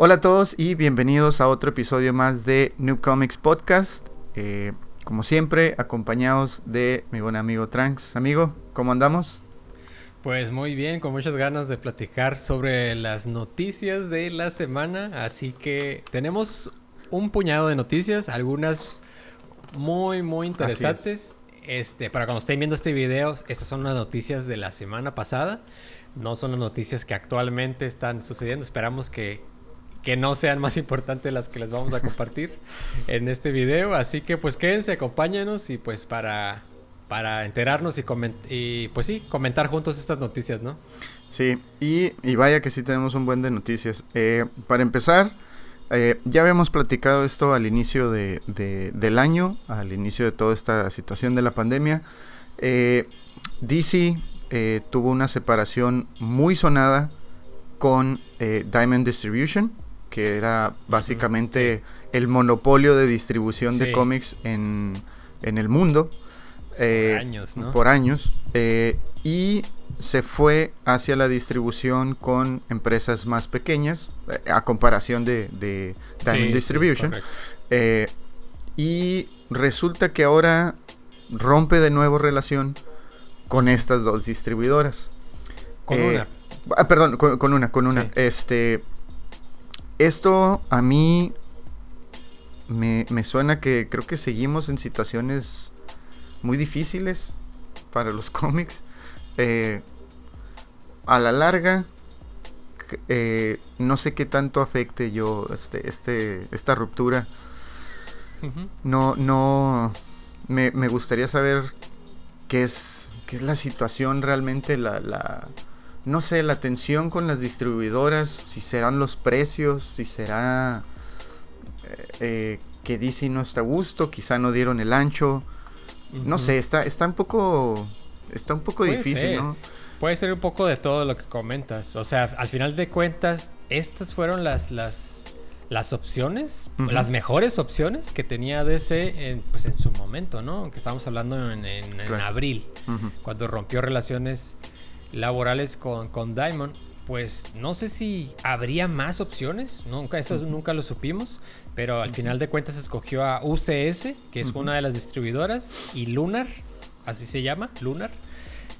Hola a todos y bienvenidos a otro episodio más de New Comics Podcast. Eh, como siempre, acompañados de mi buen amigo Tranks. Amigo, ¿cómo andamos? Pues muy bien, con muchas ganas de platicar sobre las noticias de la semana. Así que tenemos un puñado de noticias, algunas muy, muy interesantes. Este, para cuando estén viendo este video, estas son las noticias de la semana pasada. No son las noticias que actualmente están sucediendo. Esperamos que, que no sean más importantes las que les vamos a compartir en este video. Así que pues quédense, acompáñanos y pues para, para enterarnos y, y pues sí, comentar juntos estas noticias, ¿no? Sí, y, y vaya que sí tenemos un buen de noticias. Eh, para empezar, eh, ya habíamos platicado esto al inicio de, del año, al inicio de toda esta situación de la pandemia. Eh, DC tuvo una separación muy sonada con Diamond Distribution que era básicamente el monopolio de distribución de cómics en, el mundo. por eh, años, ¿no? Por años. Eh, y se fue hacia la distribución con empresas más pequeñas, eh, a comparación de, de Diamond Distribution. y resulta que ahora rompe de nuevo relación con estas dos distribuidoras. Con una. Ah, perdón, con, una, con una. Este esto a mí me, suena que creo que seguimos en situaciones muy difíciles para los cómics. Eh, a la larga, eh, no sé qué tanto afecte yo este, este, esta ruptura. No, no, me, gustaría saber qué es, qué es la situación realmente, la, la no sé, la tensión con las distribuidoras, si serán los precios, si será eh, eh, que DC no está a gusto, quizá no dieron el ancho. No sé, está, está un poco, está un poco difícil, ¿no? Puede ser un poco de todo lo que comentas. O sea, al final de cuentas, estas fueron las, las, las opciones, las mejores opciones que tenía DC en, pues en su momento, ¿no? Que estábamos hablando en, abril, cuando rompió relaciones laborales con, con Diamond, pues no sé si habría más opciones, nunca, eso nunca lo supimos, pero al final de cuentas escogió a UCS, que es una de las distribuidoras, y Lunar, así se llama, Lunar.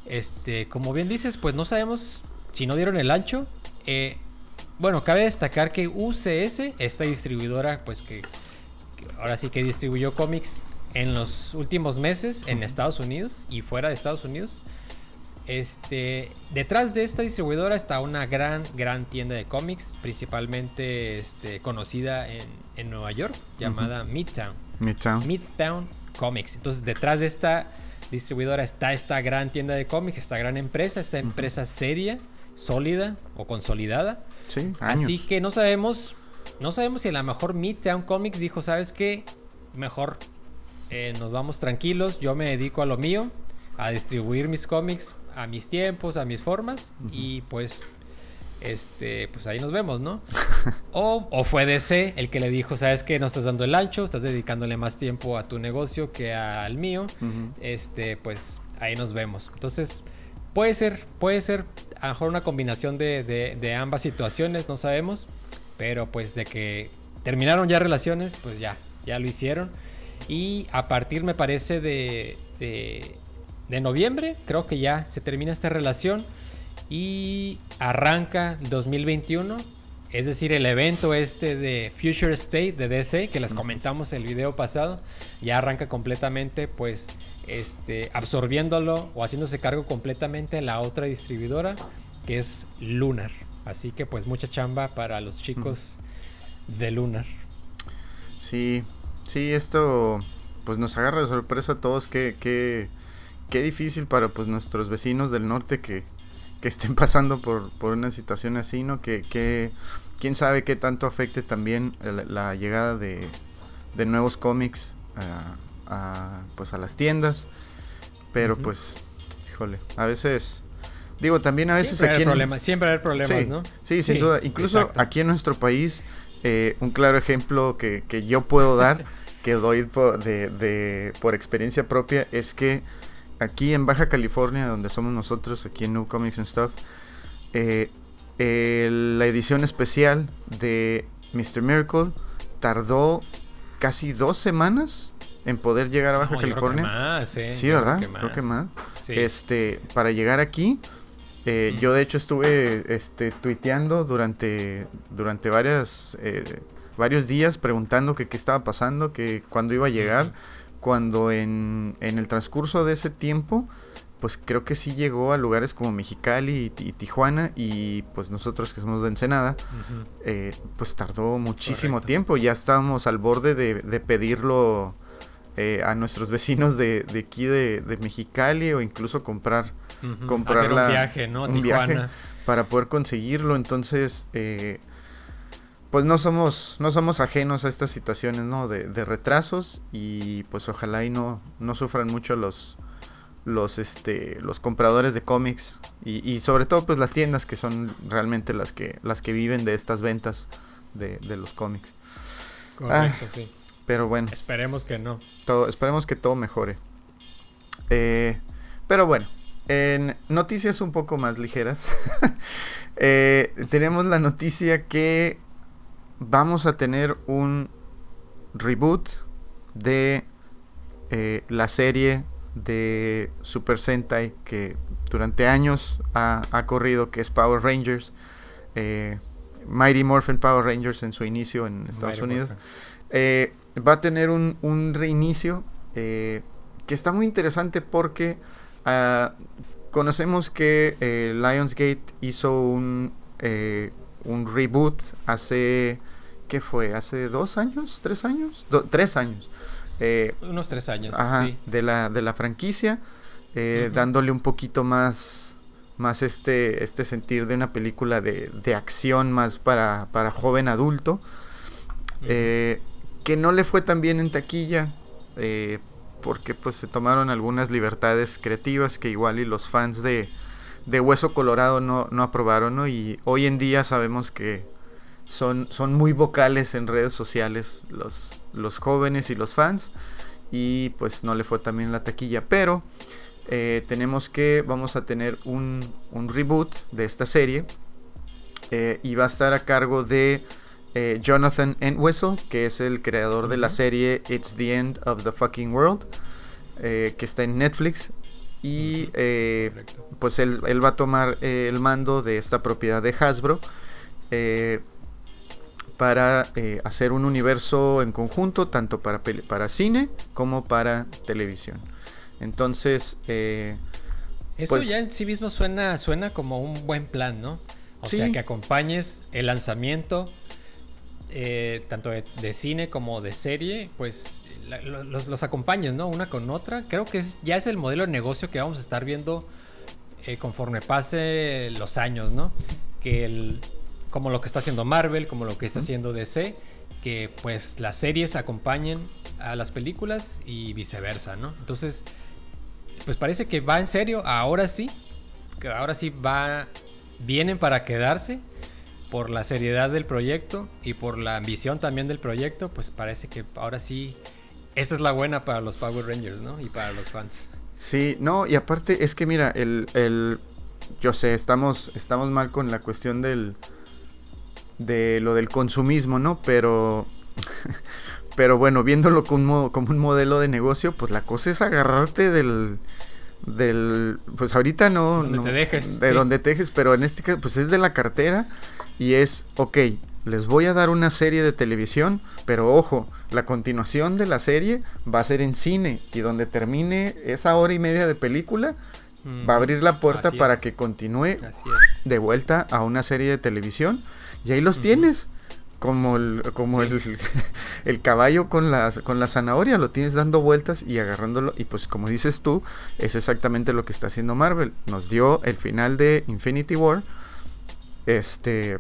Este, como bien dices, pues no sabemos si no dieron el ancho. Eh, bueno, cabe destacar que UCS, esta distribuidora, pues que, ahora sí que distribuyó cómics en los últimos meses en Estados Unidos y fuera de Estados Unidos, este, detrás de esta distribuidora está una gran, gran tienda de cómics, principalmente este, conocida en, en Nueva York, llamada Midtown. Midtown. Midtown Comics. Entonces, detrás de esta distribuidora está esta gran tienda de cómics, esta gran empresa, esta empresa seria, sólida o consolidada. Sí, Así que no sabemos, no sabemos si a lo mejor Midtown Comics dijo, ¿sabes qué? Mejor eh, nos vamos tranquilos, yo me dedico a lo mío, a distribuir mis cómics a mis tiempos, a mis formas y pues este, pues ahí nos vemos, ¿no? o, fue DC el que le dijo, sabes que no estás dando el ancho, estás dedicándole más tiempo a tu negocio que al mío, este, pues ahí nos vemos. Entonces, puede ser, puede ser a lo mejor una combinación de, ambas situaciones, no sabemos, pero pues de que terminaron ya relaciones, pues ya, ya lo hicieron. Y a partir, me parece, de de noviembre, creo que ya se termina esta relación y arranca 2021, es decir, el evento este de Future State de DC, que les comentamos el video pasado, ya arranca completamente, pues, este, absorbiéndolo o haciéndose cargo completamente la otra distribuidora, que es Lunar. Así que, pues, mucha chamba para los chicos de Lunar. Sí, sí, esto, pues, nos agarra de sorpresa a todos que... que qué difícil para pues nuestros vecinos del norte que, estén pasando por, una situación así, ¿no? Que, que quién sabe qué tanto afecte también la, llegada de, de, nuevos cómics a, pues a las tiendas. Pero pues, híjole, a veces... Digo, también a veces siempre aquí... problemas, siempre hay problemas, ¿no? Sí, sin duda. Incluso aquí en nuestro país, eh, un claro ejemplo que, que yo puedo dar, que doy por, de, de, por experiencia propia, es que aquí en Baja California, donde somos nosotros, aquí en New Comics and Stuff, eh, la edición especial de Mr. Miracle tardó casi dos semanas en poder llegar a Baja California. sí, ¿verdad? Creo que más. Este, para llegar aquí, eh, yo de hecho estuve este, tuiteando durante, durante varias, eh, varios días preguntando que qué estaba pasando, que cuándo iba a llegar, cuando en, en el transcurso de ese tiempo pues creo que sí llegó a lugares como Mexicali y, Tijuana y pues nosotros que somos de Ensenada, eh, pues tardó muchísimo tiempo, ya estábamos al borde de, pedirlo eh, a nuestros vecinos de, aquí de, Mexicali o incluso comprar, comprar un viaje, ¿no? Un viaje para poder conseguirlo, entonces... Eh, pues no somos, no somos ajenos a estas situaciones, ¿no? De, retrasos y pues ojalá y no, no sufran mucho los, los este los compradores de cómics y, sobre todo pues las tiendas que son realmente las que las que viven de estas ventas de, los cómics. Correcto ah, sí. pero bueno. Esperemos que no. Todo esperemos que todo mejore. Eh, pero bueno en noticias un poco más ligeras eh, tenemos la noticia que vamos a tener un reboot de eh, la serie de Super Sentai que durante años ha, corrido, que es Power Rangers. Eh, Mighty Morphin Power Rangers en su inicio en Estados Unidos. Eh, va a tener un, reinicio que está muy interesante porque ah, conocemos que Lionsgate hizo un, un reboot hace... ¿Qué fue? ¿Hace dos años? ¿Tres años? tres años eh, Unos tres años. de, la, de la franquicia, eh, dándole un poquito más, más este, este sentir de una película de, acción más para, para joven adulto. Eh, que no le fue tan bien en taquilla, porque pues se tomaron algunas libertades creativas que igual y los fans de, de Hueso Colorado no, no aprobaron, Y hoy en día sabemos que son, son muy vocales en redes sociales los, los jóvenes y los fans. Y pues no le fue también la taquilla. Pero eh, tenemos que, vamos a tener un, un reboot de esta serie. Eh, y va a estar a cargo de eh, Jonathan Entwistle, que es el creador de la serie It's the End of the Fucking World, que está en Netflix. Y pues él, él, va a tomar el mando de esta propiedad de Hasbro para eh, hacer un universo en conjunto, tanto para, para cine como para televisión. Entonces, eh, eso pues ya en sí mismo suena, suena como un buen plan, ¿no? O sea, que acompañes el lanzamiento eh, tanto de, cine como de serie, pues los, los, acompañes, ¿no? Una con otra. Creo que es, ya es el modelo de negocio que vamos a estar viendo conforme pase los años, ¿no? Que el, como lo que está haciendo Marvel, como lo que está haciendo DC, que pues las series acompañen a las películas y viceversa, ¿no? Entonces, pues parece que va en serio, ahora sí, que ahora sí va, vienen para quedarse por la seriedad del proyecto y por la ambición también del proyecto, pues parece que ahora sí, esta es la buena para los Power Rangers, ¿no? Y para los fans. Sí, no, y aparte es que mira, el, el yo sé, estamos, estamos mal con la cuestión del de lo del consumismo, ¿no? Pero, pero bueno, viéndolo como, como un modelo de negocio, pues la cosa es agarrarte del, del, pues ahorita no, donde te dejes, de donde te dejes, pero en este caso, pues es de la cartera y es, ok, les voy a dar una serie de televisión, pero ojo, la continuación de la serie va a ser en cine y donde termine esa hora y media de película, va a abrir la puerta para que continúe de vuelta a una serie de televisión y ahí los tienes. Como el, como el, el, caballo con la, con la zanahoria, lo tienes dando vueltas y agarrándolo. Y pues como dices tú, es exactamente lo que está haciendo Marvel. Nos dio el final de Infinity War. Este.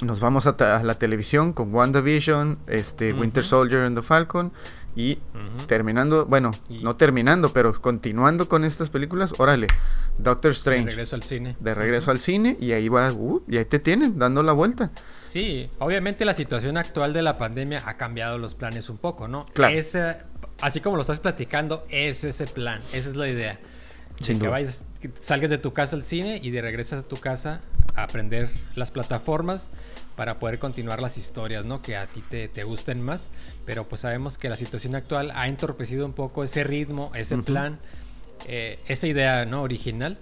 Nos vamos a, la televisión con WandaVision, este, Winter Soldier and the Falcon. Y terminando, bueno, no terminando, pero continuando con estas películas, órale, Doctor Strange. De regreso al cine. De regreso al cine y ahí va, uh, y ahí te tienen, dando la vuelta. Sí, obviamente la situación actual de la pandemia ha cambiado los planes un poco, ¿no? Claro. así como lo estás platicando, es ese plan, esa es la idea. Sin que vayas, salgas de tu casa al cine y de regresas a tu casa aprender las plataformas para poder continuar las historias, ¿no? Que a ti te, te, gusten más. Pero pues sabemos que la situación actual ha entorpecido un poco ese ritmo, ese plan, eh, esa idea, ¿no? Original.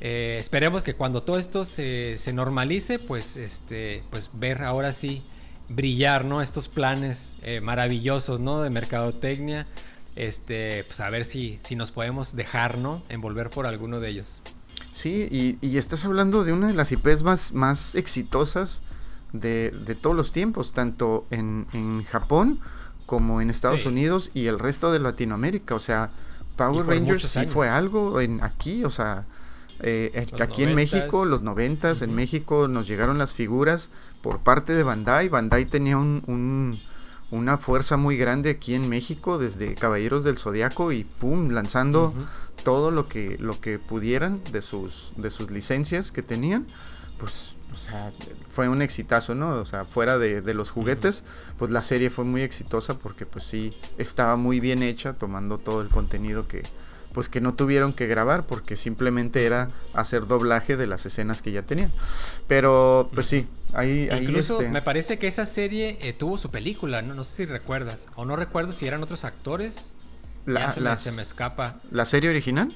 Eh, esperemos que cuando todo esto se, se, normalice, pues, este, pues ver ahora sí brillar, ¿no? Estos planes eh, maravillosos, ¿no? De mercadotecnia. Este, pues a ver si, si nos podemos dejar, ¿no? Envolver por alguno de ellos. Sí, y, y estás hablando de una de las IPs más, más exitosas de, de todos los tiempos, tanto en, en Japón como en Estados sí. Unidos y el resto de Latinoamérica. O sea, Power Rangers sí años. fue algo en aquí, o sea, eh, aquí 90s. en México, los noventas, uh -huh. en México nos llegaron las figuras por parte de Bandai. Bandai tenía un, un, una fuerza muy grande aquí en México, desde Caballeros del Zodiaco y pum, lanzando uh -huh. Todo lo que, lo que pudieran de sus, de sus licencias que tenían. Pues, o sea, fue un exitazo, ¿no? O sea, fuera de, de los juguetes, pues la serie fue muy exitosa porque pues sí, estaba muy bien hecha, tomando todo el contenido que, pues que no tuvieron que grabar porque simplemente era hacer doblaje de las escenas que ya tenían. Pero pues sí, ahí... Incluso ahí este... me parece que esa serie eh, tuvo su película, ¿no? no sé si recuerdas, o no recuerdo si eran otros actores. La, se, las, me, se, me, escapa. ¿La serie original?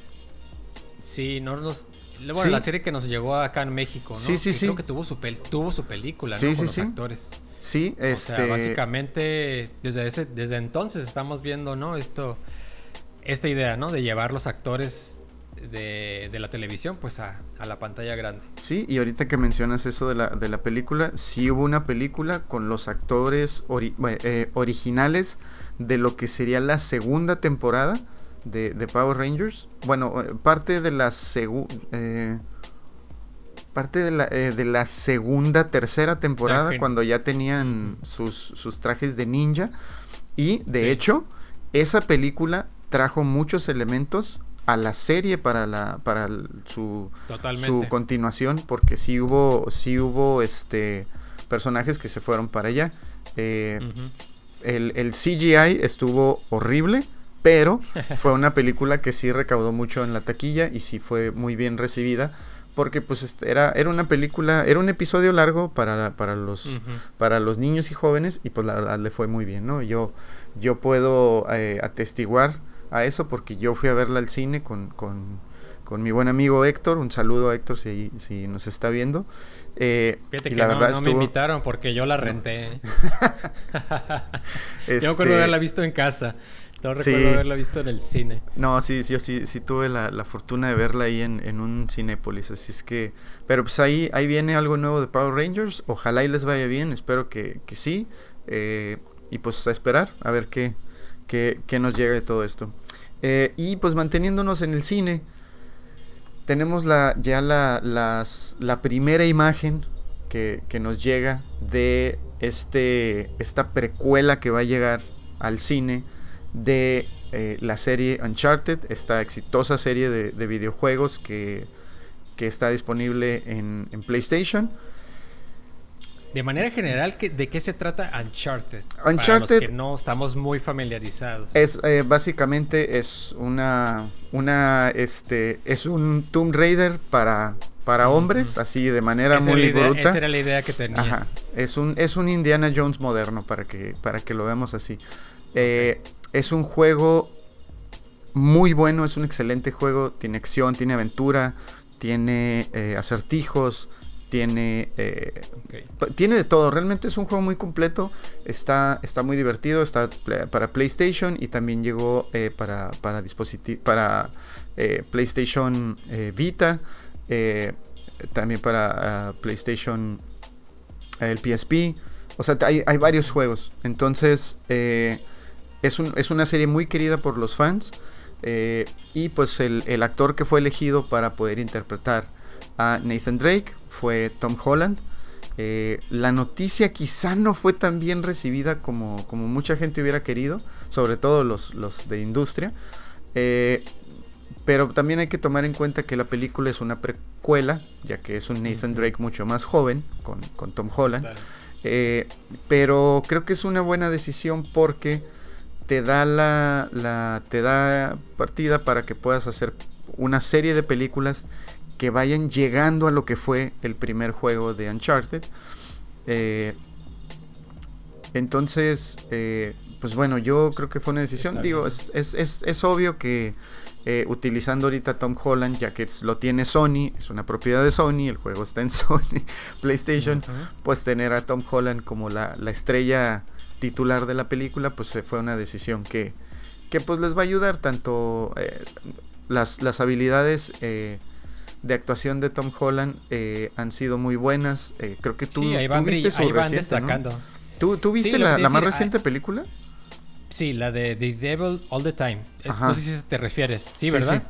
Sí, no nos... Bueno, ¿Sí? la serie que nos llegó acá en México, ¿no? Sí, sí, que sí. Creo que tuvo su, pel tuvo su película, sí, ¿no? Sí, Con los sí. actores. Sí, este... O sea, básicamente, desde, ese, desde entonces estamos viendo, ¿no? Esto esta idea, ¿no? De llevar los actores de, de la televisión, pues a, a, la pantalla grande. Sí, y ahorita que mencionas eso de la, de la película, sí hubo una película con los actores ori eh, originales de lo que sería la segunda temporada de, de Power Rangers. Bueno, eh, parte de la segunda... Eh, parte de la, eh, de la, segunda, tercera temporada, cuando ya tenían sus, sus, trajes de ninja. Y de sí. hecho, esa película trajo muchos elementos a la serie para la para el, su, su continuación porque sí hubo sí hubo este personajes que se fueron para allá eh, uh -huh. el, el, CGI estuvo horrible pero fue una película que sí recaudó mucho en la taquilla y sí fue muy bien recibida porque pues era, era una película, era un episodio largo para, para, los, uh -huh. para los niños y jóvenes y pues la verdad le fue muy bien, ¿no? Yo, yo puedo eh, atestiguar a eso porque yo fui a verla al cine con, con, con, mi buen amigo Héctor. Un saludo a Héctor si, si nos está viendo. Eh, Fíjate y que la no, verdad no estuvo... me invitaron porque yo la renté. este... Yo me acuerdo de haberla visto en casa. No recuerdo sí. haberla visto en el cine. No, sí, yo sí, sí tuve la, la fortuna de verla ahí en, en, un Cinépolis. Así es que. Pero pues ahí, ahí viene algo nuevo de Power Rangers. Ojalá y les vaya bien. Espero que, que sí. Eh, y pues a esperar a ver qué, qué, qué nos llega de todo esto. Eh, y pues manteniéndonos en el cine, tenemos la, ya la, la primera imagen que, que, nos llega de este, esta precuela que va a llegar al cine de eh, la serie Uncharted, esta exitosa serie de, de videojuegos que, que, está disponible en, en PlayStation. De manera general, ¿de qué se trata Uncharted? Uncharted Para los que no estamos muy familiarizados. Es eh, básicamente es una una este es un Tomb Raider para para hombres, así de manera esa muy idea, bruta. Esa era la idea que tenía. Ajá. Es un es un Indiana Jones moderno para que para que lo veamos así. Eh. Es un juego muy bueno, es un excelente juego, tiene acción, tiene aventura, tiene eh, acertijos, tiene eh, okay. tiene de todo. Realmente es un juego muy completo. Está está muy divertido. Está para PlayStation y también llegó eh, para para para eh, PlayStation eh, Vita eh, también para uh, PlayStation el PSP o sea hay, hay varios juegos. Entonces es, un, es una serie muy querida por los fans y pues el, el actor que fue elegido para poder interpretar a Nathan Drake fue Tom Holland. Eh, la noticia quizá no fue tan bien recibida como, como mucha gente hubiera querido, sobre todo los, los de industria. Eh, pero también hay que tomar en cuenta que la película es una precuela, ya que es un Nathan Drake mucho más joven con, con Tom Holland. Eh, pero creo que es una buena decisión porque te da la, la te da partida para que puedas hacer una serie de películas que vayan llegando a lo que fue el primer juego de Uncharted. Eh, entonces, eh, pues bueno, yo creo que fue una decisión. Digo, es, es, es, es, obvio que eh, utilizando ahorita Tom Holland, ya que lo tiene Sony, es una propiedad de Sony, el juego está en Sony, PlayStation, pues tener a Tom Holland como la, la, estrella titular de la película, pues fue una decisión que, que pues les va a ayudar tanto las, las habilidades de actuación de Tom Holland eh, han sido muy buenas. Eh, creo que tú, sí, ahí van, viste su ahí van destacando. ¿Tú, ¿Tú, viste la, la más reciente película? Sí, la de The Devil All the Time. No sé si te refieres. Sí, ¿verdad?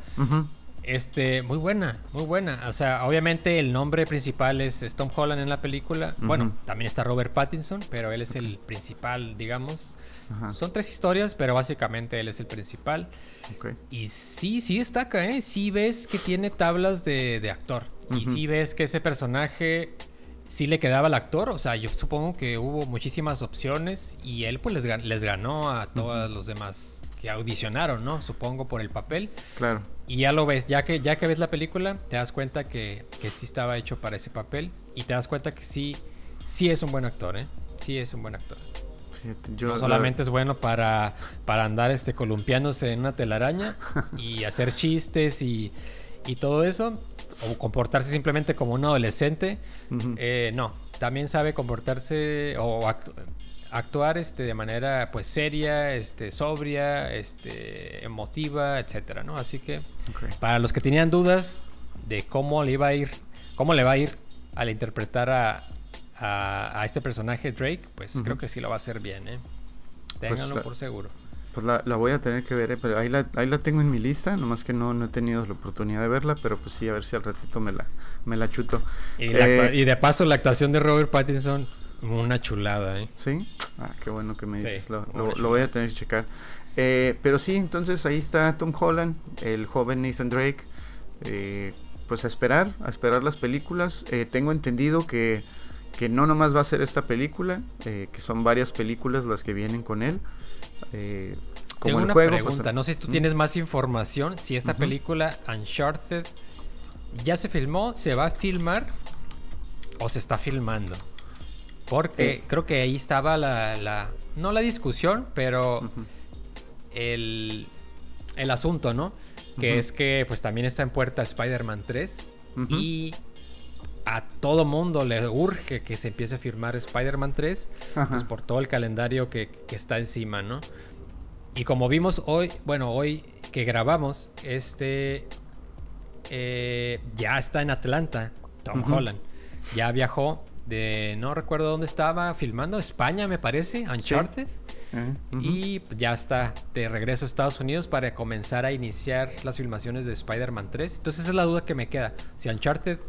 Este, muy buena, muy buena. O sea, obviamente el nombre principal es, Tom Holland en la película. Bueno, también está Robert Pattinson, pero él es el principal, digamos. Son tres historias, pero básicamente él es el principal. Y sí, sí destaca, ¿eh? Sí ves que tiene tablas de, actor. Y sí ves que ese personaje sí le quedaba al actor. O sea, yo supongo que hubo muchísimas opciones y él pues les, les ganó a todos los demás que audicionaron, ¿no? Supongo por el papel. Claro. Y ya lo ves, ya que, ya que ves la película, te das cuenta que, que sí estaba hecho para ese papel. Y te das cuenta que sí, sí es un buen actor, ¿eh? Sí es un buen actor no solamente es bueno para, para andar este columpiándose en una telaraña y hacer chistes y, todo eso, o comportarse simplemente como un adolescente. Eh, no, también sabe comportarse o actuar este, de manera pues seria, este, sobria, este, emotiva, etcétera, ¿no? Así que para los que tenían dudas de cómo le iba a ir, cómo le va a ir al interpretar a, a, este personaje Drake, pues creo que sí lo va a hacer bien, ¿eh? Pues Ténganlo por seguro. Pues la, voy a tener que ver, ¿eh? pero ahí la, ahí la tengo en mi lista, nomás que no, no he tenido la oportunidad de verla, pero pues sí, a ver si al ratito me la, me la chuto. Y, eh, de paso, la actuación de Robert Pattinson, una chulada, ¿eh? Sí, ah, qué bueno que me dices, lo, voy a tener que checar. Eh, pero sí, entonces ahí está Tom Holland, el joven Nathan Drake. pues a esperar, a esperar las películas. tengo entendido que que no nomás va a ser esta película, eh, que son varias películas las que vienen con él. Eh, como Tengo una pues, pregunta, no sé si tú tienes más información, si esta película Uncharted ya se filmó, se va a filmar o se está filmando. Porque eh. creo que ahí estaba la, no la discusión, pero el, el asunto, ¿no? Que es que pues también está en puerta Spider-Man 3 y a todo mundo le urge que se empiece a firmar Spider-Man 3, pues por todo el calendario que, está encima, ¿no? Y como vimos hoy, bueno, hoy que grabamos, este eh, ya está en Atlanta, Tom Holland. Ya viajó de, no recuerdo dónde estaba, filmando, España me parece, Uncharted. Y ya está de regreso a Estados Unidos para comenzar a iniciar las filmaciones de Spider-Man 3. Entonces esa es la duda que me queda. Si Uncharted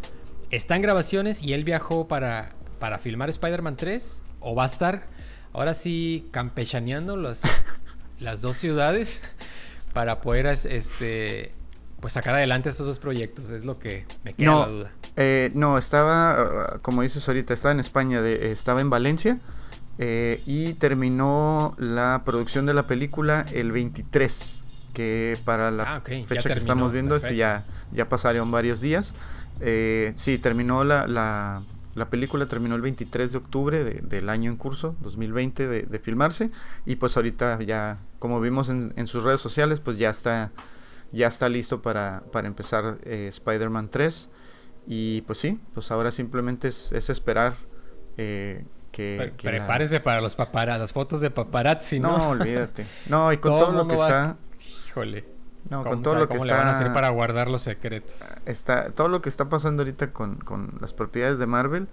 está en grabaciones y él viajó para, para filmar Spider-Man 3 o va a estar ahora sí campechaneando los, las dos ciudades para poder este pues sacar adelante estos dos proyectos es lo que me queda la duda. eh, no estaba como dices ahorita estaba en España estaba en Valencia eh, y terminó la producción de la película el 23 que para la ah, fecha que estamos viendo ya ya pasaron varios días eh, sí, terminó la, la, película, terminó el 23 de octubre del año en curso, 2020, de, filmarse. Y pues ahorita ya, como vimos en, sus redes sociales, pues ya está, ya está listo para, para empezar eh, Spider-Man 3. Y pues sí, pues ahora simplemente es, esperar eh, que, Prepárese para los paparazzi, las fotos de paparazzi, ¿no? No, olvídate. No, y con todo, lo que está... Híjole. No, con todo lo que está. van a hacer para guardar los secretos? Está, todo lo que está pasando ahorita con, las propiedades de Marvel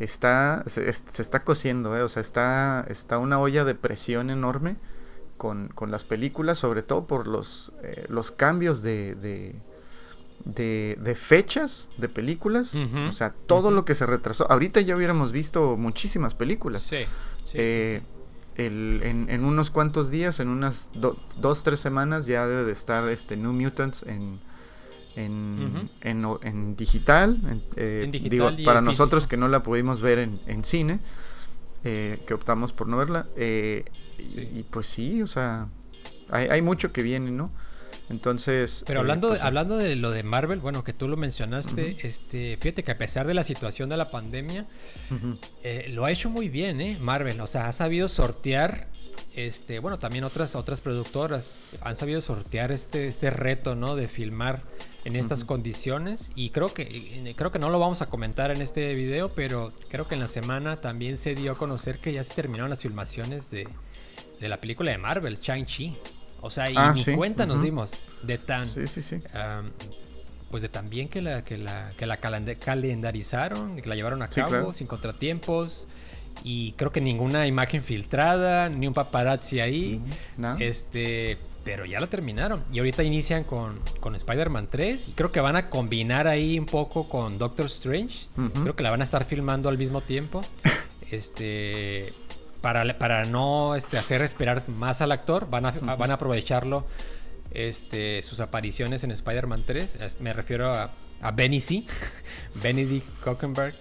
está se, está cociendo, ¿eh? o sea, está, está una olla de presión enorme con, las películas, sobre todo por los, eh, los cambios de, de, de, fechas de películas. O sea, todo lo que se retrasó. Ahorita ya hubiéramos visto muchísimas películas. Sí. sí, eh, en, unos cuantos días, en unas dos, tres semanas, ya debe de estar este New Mutants en, en, digital. Eh, digo, para nosotros que no la pudimos ver en, cine, eh, que optamos por no verla. Eh, y, pues sí, o sea, hay, hay, mucho que viene, ¿no? Entonces. Pero hablando, de, pues, hablando de lo de Marvel, bueno, que tú lo mencionaste, este, fíjate que a pesar de la situación de la pandemia, eh, lo ha hecho muy bien, ¿eh? Marvel. O sea, ha sabido sortear. Este, bueno, también otras, otras productoras han sabido sortear este, este reto, ¿no? De filmar en estas condiciones. Y creo que, creo que no lo vamos a comentar en este video, pero creo que en la semana también se dio a conocer que ya se terminaron las filmaciones de, de la película de Marvel, Shang-Chi. O sea, y ah, ni cuenta nos dimos de tan. Sí, sí, sí. pues de tan bien que la, que la, que la calendarizaron, que la llevaron a cabo sin contratiempos. Y creo que ninguna imagen filtrada, ni un paparazzi ahí. Este. Pero ya la terminaron. Y ahorita inician con, con Spider-Man 3. Y creo que van a combinar ahí un poco con Doctor Strange. Creo que la van a estar filmando al mismo tiempo. Este para, para no este, hacer esperar más al actor, van a, van a aprovecharlo este, sus apariciones en Spider-Man 3. Me refiero a, a Benny C. Benedict Cockenberg.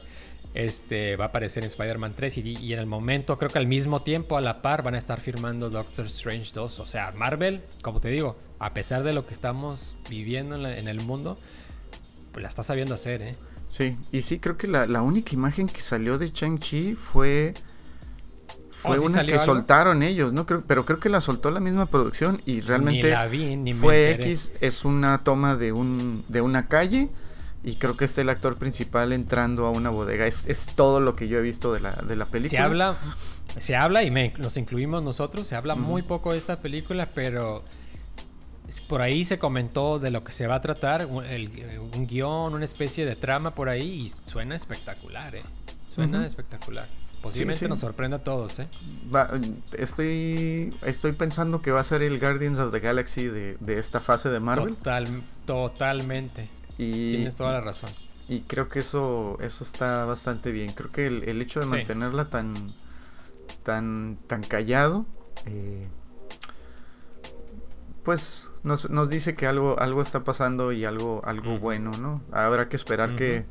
Este, va a aparecer en Spider-Man 3 y, en el momento, creo que al mismo tiempo, a la par, van a estar firmando Doctor Strange 2. O sea, Marvel, como te digo, a pesar de lo que estamos viviendo en, el mundo, pues la está sabiendo hacer, ¿eh? Sí, y sí, creo que la, la única imagen que salió de Chang-Chi fue fue una que soltaron ellos, ¿no? Creo, pero creo que la soltó la misma producción y realmente fue X, es una toma de un de una calle y creo que está el actor principal entrando a una bodega. Es, es todo lo que yo he visto de la, de la película. Se habla, se habla y me, nos incluimos nosotros, se habla muy poco de esta película, pero por ahí se comentó de lo que se va a tratar, un, un guion, una especie de trama por ahí y suena espectacular, ¿eh? Suena espectacular. Posiblemente nos sorprenda a todos, ¿eh? estoy, estoy pensando que va a ser el Guardians of the Galaxy de, esta fase de Marvel. Total, totalmente. Y, Tienes toda la razón. Y creo que eso, eso está bastante bien. Creo que el, hecho de mantenerla tan, tan, tan callado, eh, pues nos, nos, dice que algo, algo está pasando y algo, algo bueno, ¿no? Habrá que esperar que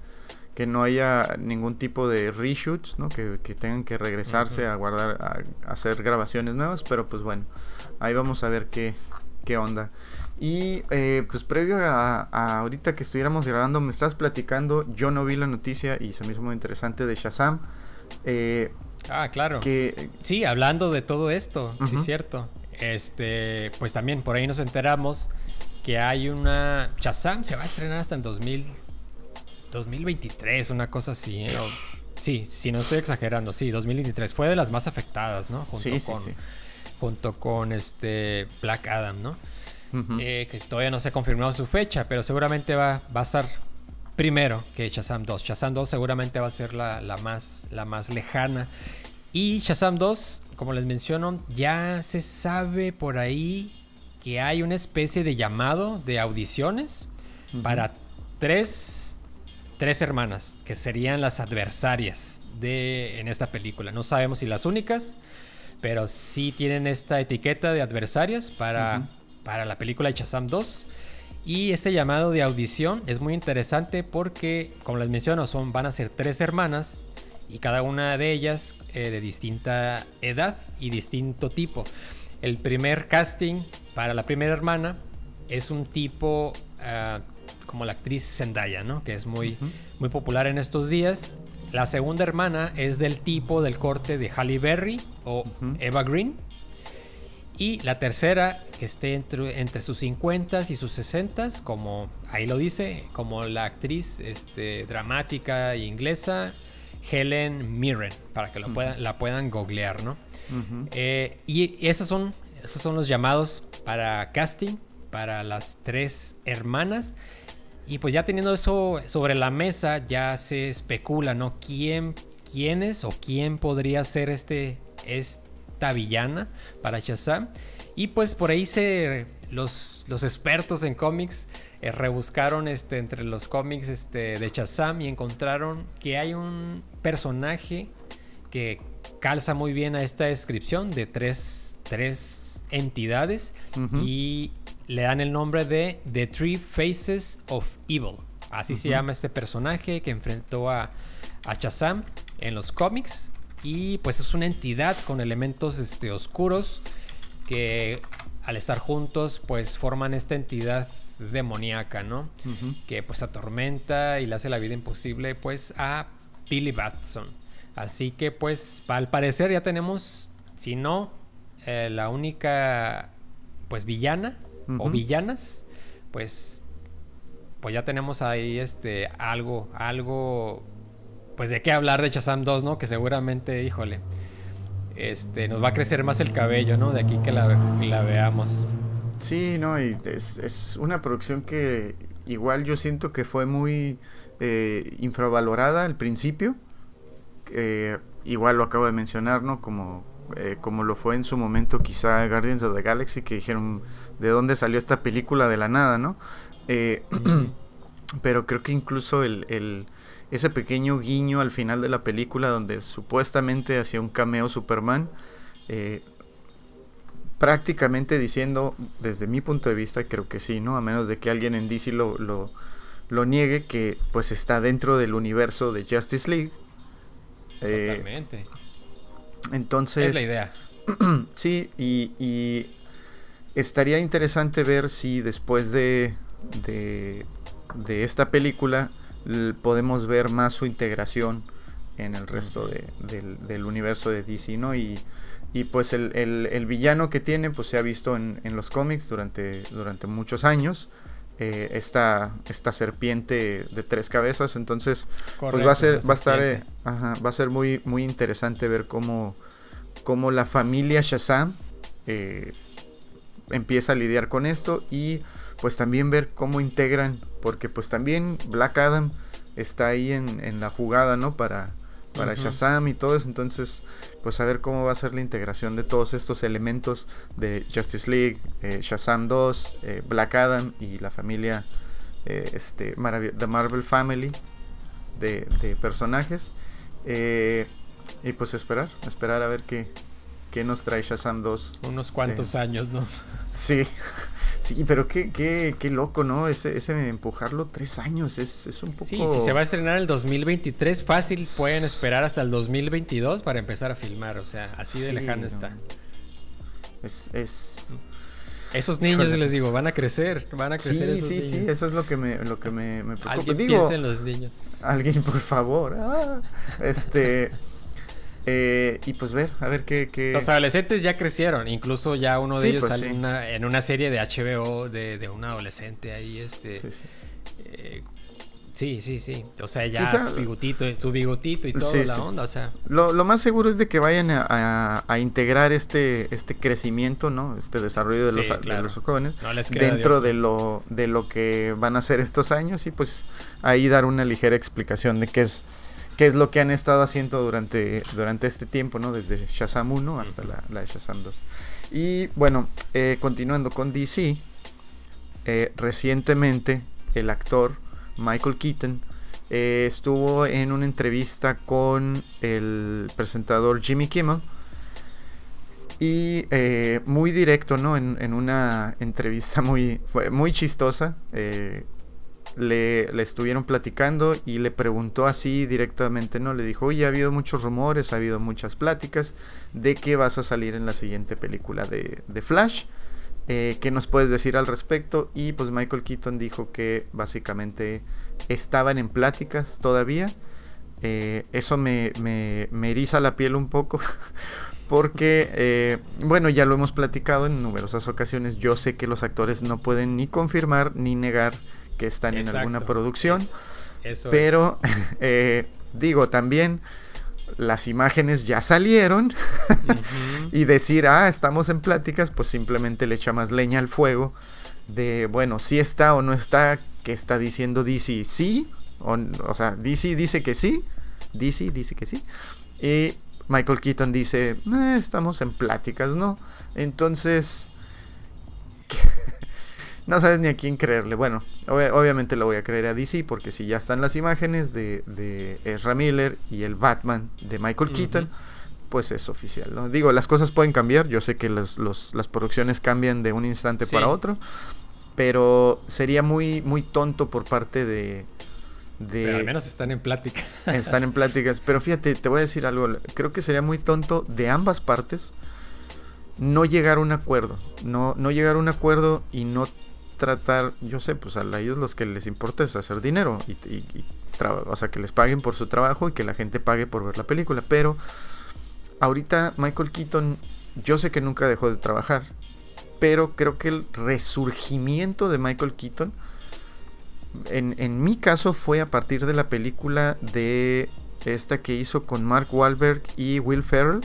que no haya ningún tipo de reshoots, ¿no? Que, tengan que regresarse a guardar, a, hacer grabaciones nuevas, pero pues bueno, ahí vamos a ver qué, qué onda. Y eh, pues previo a, ahorita que estuviéramos grabando, me estás platicando, yo no vi la noticia y se me hizo muy interesante de Shazam. Eh, ah, claro. Que, sí, hablando de todo esto, sí es cierto. Este, pues también por ahí nos enteramos que hay una Shazam se va a estrenar hasta en 2000 2023, una cosa así. ¿eh? sí, si no estoy exagerando, sí, 2023. Fue de las más afectadas, ¿no? Junto sí, con, sí, Junto con este Black Adam, ¿no? Eh, que todavía no se ha confirmado su fecha, pero seguramente va, va a estar primero que Shazam 2. Shazam 2 seguramente va a ser la, la, más, la más lejana. Y Shazam 2, como les menciono, ya se sabe por ahí que hay una especie de llamado de audiciones para tres tres hermanas, que serían las adversarias de, en esta película. No sabemos si las únicas, pero sí tienen esta etiqueta de adversarias para, para la película de Shazam 2. Y este llamado de audición es muy interesante porque, como les menciono, son, van a ser tres hermanas y cada una de ellas eh, de distinta edad y distinto tipo. El primer casting para la primera hermana es un tipo ah, como la actriz Zendaya, ¿no? Que es muy, muy popular en estos días. La segunda hermana es del tipo del corte de Halle Berry o Eva Green. Y la tercera, que esté entre, entre sus 50 y sus 60, como ahí lo dice, como la actriz este, dramática inglesa Helen Mirren, para que lo puedan, la puedan googlear, ¿no? Eh, y esos son, esos son los llamados para casting para las tres hermanas. Y pues ya teniendo eso sobre la mesa, ya se especula, ¿no? ¿Quién, quién es o quién podría ser este, esta villana para Shazam? Y pues por ahí se, los, los expertos en cómics eh, rebuscaron este, entre los cómics este, de Shazam y encontraron que hay un personaje que calza muy bien a esta descripción de tres, tres entidades y le dan el nombre de The Three Faces of Evil. Así se llama este personaje que enfrentó a, a Shazam en los cómics. Y pues es una entidad con elementos este, oscuros que al estar juntos, pues forman esta entidad demoníaca, ¿no? Que pues atormenta y le hace la vida imposible, pues, a Billy Batson. Así que, pues, al parecer ya tenemos, si no, eh, la única, pues, villana o villanas, pues, pues ya tenemos ahí, este, algo, algo, pues, de qué hablar de Shazam 2, ¿no? Que seguramente, híjole este, nos va a crecer más el cabello, ¿no? De aquí que la, veamos. Sí, no, y es, una producción que igual yo siento que fue muy eh, infravalorada al principio. Eh, igual lo acabo de mencionar, ¿no? Como, eh, como lo fue en su momento quizá Guardians of the Galaxy, que dijeron de dónde salió esta película de la nada, ¿no? pero creo que incluso el, ese pequeño guiño al final de la película donde supuestamente hacía un cameo Superman, eh, prácticamente diciendo, desde mi punto de vista, creo que sí, ¿no? A menos de que alguien en DC lo, lo, niegue, que pues está dentro del universo de Justice League. Eh, Totalmente. Entonces... Es la idea. sí, y, y, estaría interesante ver si después de, de, de esta película podemos ver más su integración en el resto del, universo de DC, ¿no? Y, pues el, villano que tiene, pues se ha visto en, los cómics durante, durante muchos años. Eh, esta, esta serpiente de tres cabezas. Entonces, pues va a ser, va a estar, eh, va a ser muy, muy interesante ver cómo, cómo la familia Shazam eh, empieza a lidiar con esto y pues también ver cómo integran, porque pues también Black Adam está ahí en, la jugada, ¿no? Para, para Shazam y todo eso, entonces pues a ver cómo va a ser la integración de todos estos elementos de Justice League, eh, Shazam 2, eh, Black Adam y la familia eh, este, The Marvel Family de, personajes. y pues esperar, esperar a ver qué, qué nos trae Shazam 2. Unos cuantos años, ¿no? Sí. Sí, pero qué, qué, qué loco, ¿no? Ese, ese empujarlo tres años es, es un poco... Sí, si se va a estrenar el 2023, fácil pueden esperar hasta el 2022 para empezar a filmar, o sea, así de lejano está. Es... es... Esos niños, les digo, van a crecer, van a crecer. Sí, sí, sí, eso es lo que me, lo que me, me preocupa. Alguien digo, en los niños. Alguien, por favor. Ah, este... Eh, y pues ver, a ver qué, Los adolescentes ya crecieron, incluso ya uno de ellos pues sale en una serie de HBO de, de un adolescente ahí, este... Sí, sí. sí, O sea, ya su bigotito, su bigotito y toda la onda, o sea. Lo, más seguro es de que vayan a, integrar este, este crecimiento, ¿no? Este desarrollo de los, de los jóvenes dentro de lo, de lo que van a hacer estos años y pues ahí dar una ligera explicación de qué es qué es lo que han estado haciendo durante, durante este tiempo, ¿no? Desde Shazam 1 hasta la, de Shazam 2. Y bueno, eh, continuando con DC, eh, recientemente el actor Michael Keaton eh, estuvo en una entrevista con el presentador Jimmy Kimmel. Y muy directo, ¿no? En, en, una entrevista muy, muy chistosa le, estuvieron platicando y le preguntó así directamente, ¿no? Le dijo, oye, ha habido muchos rumores, ha habido muchas pláticas de que vas a salir en la siguiente película de, Flash. Eh, ¿Qué nos puedes decir al respecto? Y pues Michael Keaton dijo que básicamente estaban en pláticas todavía. Eh, eso me, me, eriza la piel un poco. Porque, eh, bueno, ya lo hemos platicado en numerosas ocasiones. Yo sé que los actores no pueden ni confirmar ni negar que están en alguna producción. pero eh, digo también, las imágenes ya salieron y decir, ah, estamos en pláticas, pues simplemente le echa más leña al fuego de, bueno, si está o no está, que está diciendo DC sí, o, o sea, DC dice que sí, DC dice que sí, y Michael Keaton dice, eh, estamos en pláticas, ¿no? Entonces, no sabes ni a quién creerle. Bueno, obviamente lo voy a creer a DC porque si ya están las imágenes de, de Ezra Miller y el Batman de Michael Keaton, pues es oficial. ¿no? Digo, las cosas pueden cambiar. Yo sé que las producciones cambian de un instante para otro. Pero sería muy, muy tonto por parte de, de... Pero al menos están en plática. están en pláticas. Pero fíjate, te voy a decir algo. Creo que sería muy tonto de ambas partes no llegar a un acuerdo, no, no llegar a un acuerdo y no tratar, yo sé, pues a ellos los que les importa es hacer dinero y, o sea, que les paguen por su trabajo y que la gente pague por ver la película, pero ahorita Michael Keaton, yo sé que nunca dejó de trabajar, pero creo que el resurgimiento de Michael Keaton, en, en mi caso fue a partir de la película de esta que hizo con Mark Wahlberg y Will Ferrell,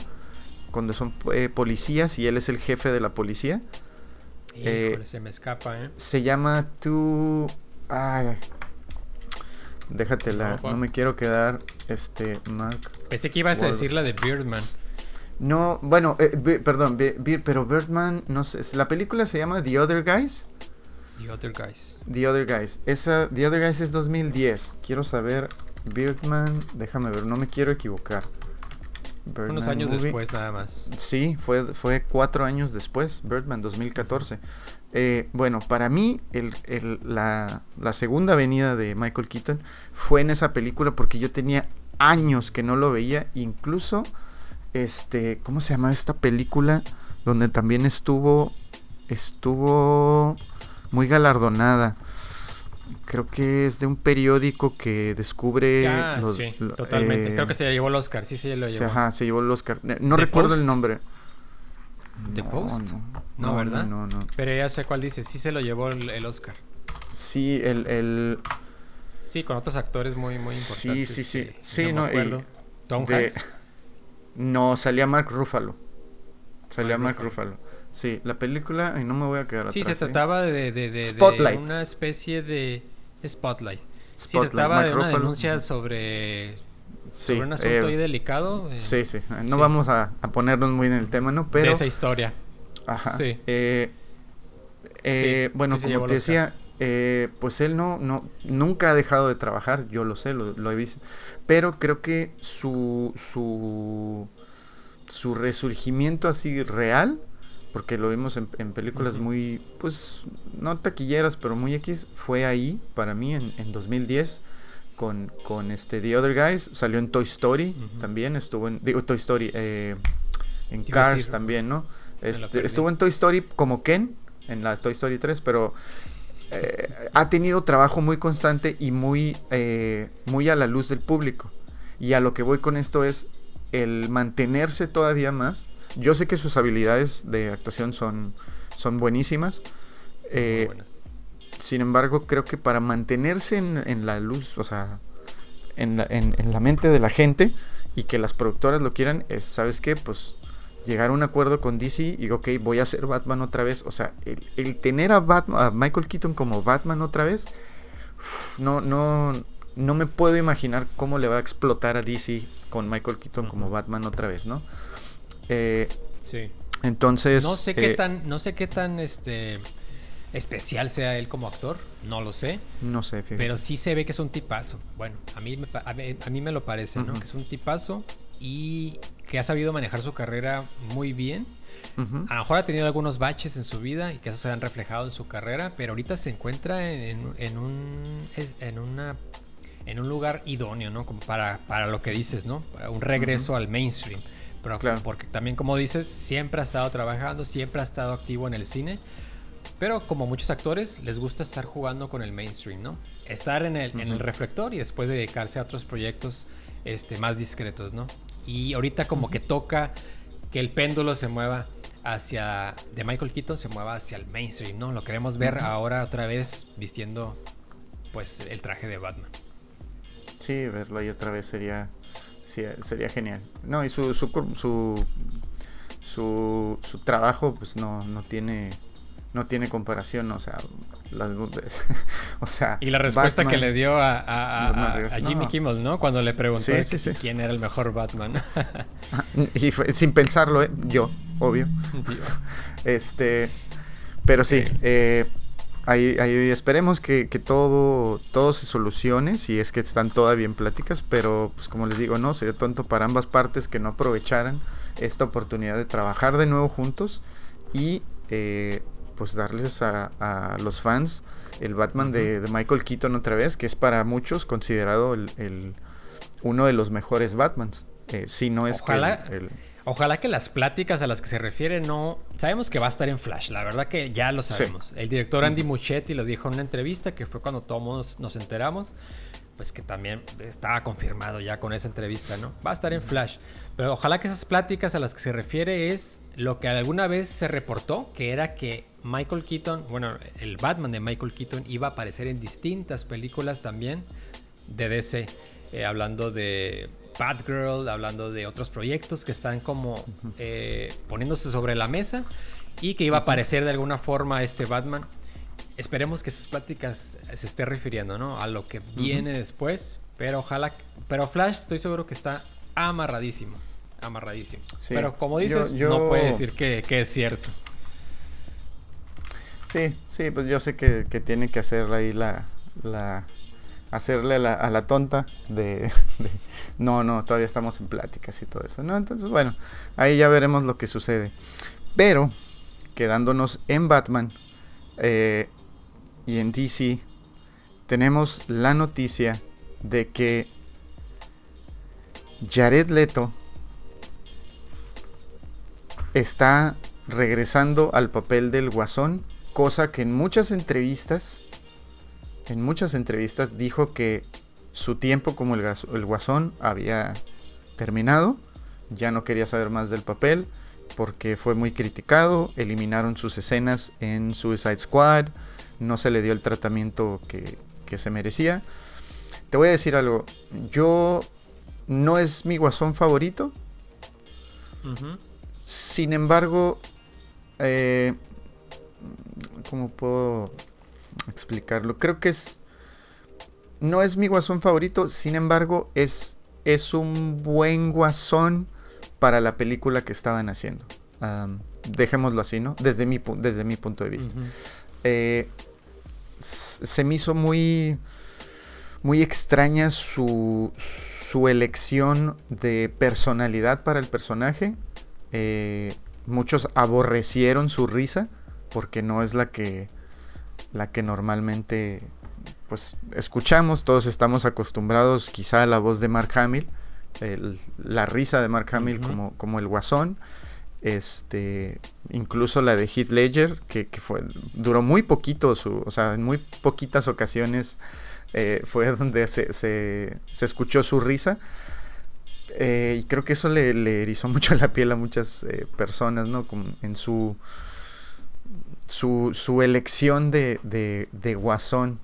cuando son eh, policías y él es el jefe de la policía. Eh, se me escapa, ¿eh? Se llama Tu. Ay. Déjatela, no, me quiero quedar. Este, Mark. Pensé que ibas a decir la de Birdman. No, bueno, eh, perdón, pero Birdman, no sé. La película se llama The Other Guys. The Other Guys. The Other Guys. Esa, The Other Guys es 2010. Quiero saber. Birdman, déjame ver, no me quiero equivocar. Unos años después nada más. Sí, fue, fue cuatro años después, Birdman 2014. Eh, bueno, para mí la, segunda venida de Michael Keaton fue en esa película porque yo tenía años que no lo veía. Incluso, este, ¿cómo se llama esta película? Donde también estuvo, estuvo muy galardonada creo que es de un periódico que descubre. Ah, sí, totalmente. creo que se llevó el Oscar, sí, sí, lo llevó. Ajá, se llevó el Oscar. No recuerdo el nombre. ¿The Post? No, ¿verdad? No, no. Pero ya sé cuál dice, sí se lo llevó el, Oscar. Sí, el, el, Sí, con otros actores muy, muy importantes. Sí, sí, sí. sí, no, no Tom Hanks. No, salía Mark Ruffalo. Salía Mark, Ruffalo. Sí, la película, y no me voy a quedar sí, atrás. Sí, se trataba de, de, de, Spotlight. una especie de Spotlight. Sí, se trataba de una denuncia sobre, sobre un asunto eh, delicado. Eh, sí, sí. No vamos a, a, ponernos muy en el tema, ¿no? Pero... De esa historia. Ajá. Sí. Eh, bueno, como te decía, pues él no, no, nunca ha dejado de trabajar, yo lo sé, lo, lo he visto. Pero creo que su, su, su resurgimiento así real porque lo vimos en, películas muy, pues, no taquilleras, pero muy X, fue ahí para mí en, en 2010 con, con este The Other Guys, salió en Toy Story también, estuvo en, digo, Toy Story, eh, en Cars también, ¿no? Este, estuvo en Toy Story como Ken, en la Toy Story 3, pero eh, ha tenido trabajo muy constante y muy, eh, muy a la luz del público. Y a lo que voy con esto es el mantenerse todavía más yo sé que sus habilidades de actuación son, son buenísimas. Eh, sin embargo, creo que para mantenerse en, la luz, o sea, en la, mente de la gente y que las productoras lo quieran, es, ¿sabes qué? Pues llegar a un acuerdo con DC y, ok, voy a hacer Batman otra vez. O sea, el, tener a, a Michael Keaton como Batman otra vez, no, no, no me puedo imaginar cómo le va a explotar a DC con Michael Keaton como Batman otra vez, ¿no? Eh, sí. Entonces. No sé qué eh, tan, no sé qué tan este especial sea él como actor, no lo sé. No sé, Pero sí se ve que es un tipazo. Bueno, a mí, a mí, me lo parece, ¿no? Que es un tipazo y que ha sabido manejar su carrera muy bien. A lo mejor ha tenido algunos baches en su vida y que eso se han reflejado en su carrera, pero ahorita se encuentra en, un en una en un lugar idóneo, ¿no? Como para, para lo que dices, ¿no? Para un regreso al mainstream. Pero claro. porque también como dices, siempre ha estado trabajando, siempre ha estado activo en el cine. Pero como muchos actores, les gusta estar jugando con el mainstream, ¿no? Estar en el, en el reflector y después dedicarse a otros proyectos este, más discretos, ¿no? Y ahorita como que toca que el péndulo se mueva hacia, de Michael Keaton se mueva hacia el mainstream, ¿no? Lo queremos ver ahora otra vez vistiendo, pues, el traje de Batman. Sí, verlo ahí otra vez sería sería genial. No, y su, su, su, su, trabajo pues no, no tiene no tiene comparación, o sea, las, o sea, y la respuesta que le dio a, a, Jimmy Kimmel, ¿no? Cuando le preguntó quién era el mejor Batman. y sin pensarlo, ¿eh? yo, obvio. este, pero sí, eh, ahí, ahí esperemos que, todo, todo se solucione, si es que están todavía en pláticas, pero pues como les digo, no, sería tonto para ambas partes que no aprovecharan esta oportunidad de trabajar de nuevo juntos y eh, pues darles a, los fans el Batman de, Michael Keaton otra vez, que es para muchos considerado el, uno de los mejores Batmans. Eh, si no es ojalá, que Ojalá que las pláticas a las que se refiere no... Sabemos que va a estar en Flash, la verdad que ya lo sabemos. El director Andy Muchetti lo dijo en una entrevista que fue cuando todos nos enteramos, pues que también estaba confirmado ya con esa entrevista, ¿no? Va a estar en Flash. Pero ojalá que esas pláticas a las que se refiere es lo que alguna vez se reportó, que era que Michael Keaton, bueno, el Batman de Michael Keaton iba a aparecer en distintas películas también de DC, eh, hablando de Batgirl, hablando de otros proyectos que están como eh, poniéndose sobre la mesa y que iba a aparecer de alguna forma este Batman. Esperemos que esas pláticas se esté refiriendo, ¿no? A lo que viene después, pero ojalá, pero Flash estoy seguro que está amarradísimo, amarradísimo. pero como dices, no puede decir que, es cierto. Sí, sí, pues yo sé que, tiene que hacer ahí la, la hacerle a la, tonta de, no, no, todavía estamos en pláticas y todo eso, ¿no? Entonces, bueno, ahí ya veremos lo que sucede. Pero, quedándonos en Batman eh, y en DC, tenemos la noticia de que Jared Leto está regresando al papel del guasón, cosa que en muchas entrevistas en muchas entrevistas dijo que su tiempo como el, guasón había terminado, ya no quería saber más del papel porque fue muy criticado, eliminaron sus escenas en Suicide Squad, no se le dio el tratamiento que, se merecía. Te voy a decir algo, yo no es mi guasón favorito, sin embargo, eh, ¿cómo puedo explicarlo. Creo que es. No es mi guasón favorito, sin embargo, es, es un buen guasón para la película que estaban haciendo. dejémoslo así, ¿no? Desde mi, desde mi punto de vista. Eh, se me hizo muy. Muy extraña su, su elección de personalidad para el personaje. Eh, muchos aborrecieron su risa porque no es la que la que normalmente pues escuchamos, todos estamos acostumbrados quizá a la voz de Mark Hamill, la risa de Mark Hamill como, como el guasón, este, incluso la de Heath Ledger, que, fue, duró muy poquito, su, o sea, en muy poquitas ocasiones eh, fue donde se, se, escuchó su risa. Eh, y creo que eso le, le, erizó mucho la piel a muchas eh, personas, ¿no? Como en su su, elección de, de, Guasón.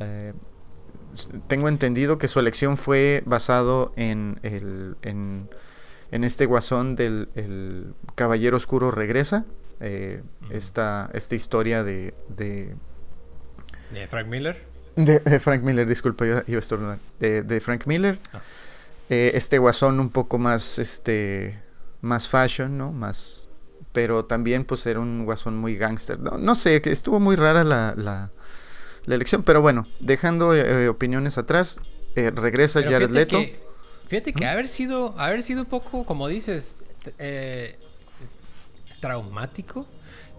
Eh, tengo entendido que su elección fue basado en, el, en, este Guasón del Caballero Oscuro Regresa. Eh, esta, esta historia de, de... Frank Miller? De, Frank Miller, disculpa, iba, a estornudar. De, Frank Miller. Ah. Eh, este Guasón un poco más, este, más fashion, ¿no? Más, pero también pues era un guasón muy gángster. No, no, sé, estuvo muy rara la, la, elección, pero bueno, dejando eh, opiniones atrás, eh, regresa Jared Leto. fíjate que haber sido, haber sido un poco, como dices, eh, traumático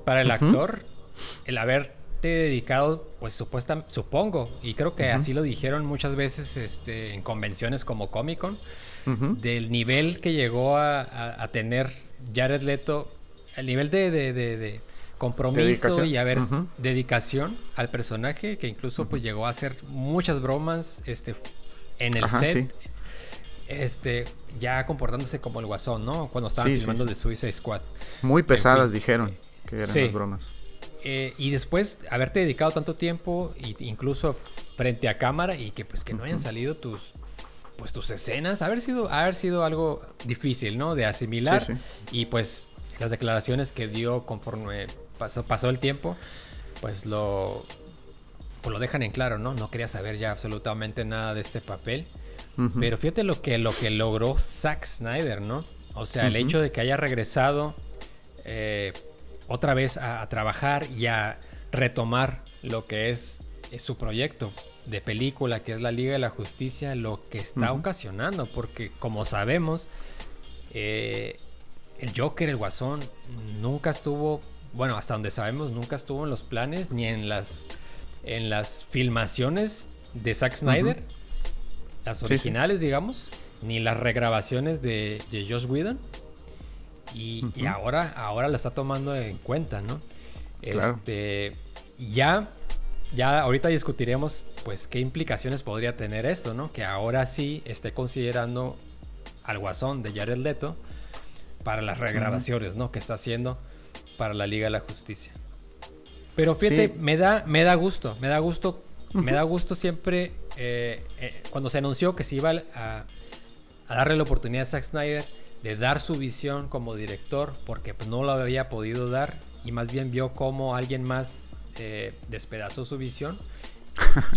para el actor el haberte dedicado, pues supuesta, supongo, y creo que así lo dijeron muchas veces este, en convenciones como Comic Con, del nivel que llegó a, a tener Jared Leto el nivel de, compromiso y haber dedicación al personaje que incluso pues llegó a hacer muchas bromas este en el set. este ya comportándose como el guasón no cuando estaban filmando de Suicide Squad. Muy pesadas dijeron que eran las bromas. Eh, y después haberte dedicado tanto tiempo incluso frente a cámara y que pues que no hayan salido tus pues tus escenas haber sido haber sido algo difícil no de asimilar. Y pues las declaraciones que dio conforme pasó, pasó el tiempo, pues lo, pues lo dejan en claro, ¿no? No quería saber ya absolutamente nada de este papel. Pero fíjate lo que, lo que logró Zack Snyder, ¿no? O sea, el hecho de que haya regresado eh, otra vez a, trabajar y a retomar lo que es, su proyecto de película, que es la Liga de la Justicia, lo que está ocasionando, porque como sabemos, eh, el Joker, el Guasón, nunca estuvo, bueno, hasta donde sabemos, nunca estuvo en los planes ni en las, en las filmaciones de Zack Snyder, las originales, digamos, ni las regrabaciones de, Josh Whedon. Y, ahora, ahora lo está tomando en cuenta, ¿no? Este, ya, ya ahorita discutiremos, pues, qué implicaciones podría tener esto, ¿no? Que ahora sí esté considerando al guasón de Jared Leto para las regrabaciones, ¿no? Que está haciendo para la Liga de la Justicia. Pero fíjate, me, da, me da gusto, me da gusto, me da gusto siempre eh, eh, cuando se anunció que se iba a, darle la oportunidad a Zack Snyder de dar su visión como director, porque pues, no lo había podido dar y más bien vio cómo alguien más eh, despedazó su visión.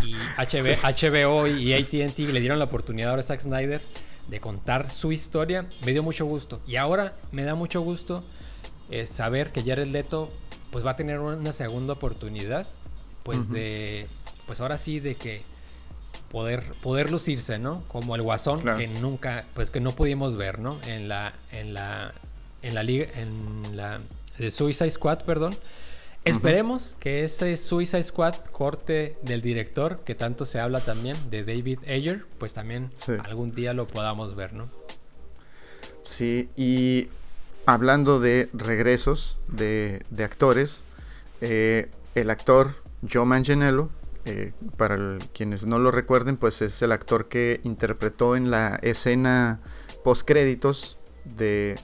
Y HBO y ATT le dieron la oportunidad ahora a Zack Snyder de contar su historia. Me dio mucho gusto. Y ahora me da mucho gusto saber que Jared Leto pues va a tener una segunda oportunidad, pues de, pues ahora sí de que poder, poder lucirse, ¿no? Como el guasón que nunca, pues que no pudimos ver, ¿no? En la, en la, en la liga, en la de Suicide Squad, perdón. Esperemos que ese Suicide Squad corte del director, que tanto se habla también, de David Ayer, pues también algún día lo podamos ver, ¿no? Sí, y hablando de regresos de, actores, eh, el actor Joe Manganiello, eh, para quienes no lo recuerden, pues es el actor que interpretó en la escena post créditos de,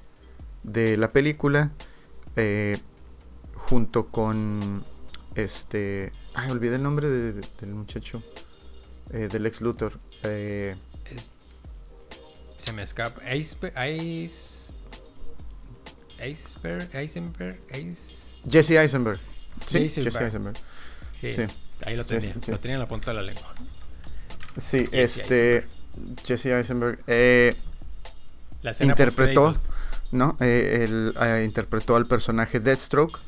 de la película, eh, junto con este, ay, olvidé el nombre del muchacho, del ex Luthor. se me escapa. Ice, Ice Eisenberg, Eisenberg, Jesse Eisenberg. Sí, Jesse Eisenberg. Sí, ahí lo tenía, lo tenía en la punta de la lengua. Sí, este Jesse Eisenberg eh, interpretó, ¿no? Eh, él eh, interpretó al personaje Deathstroke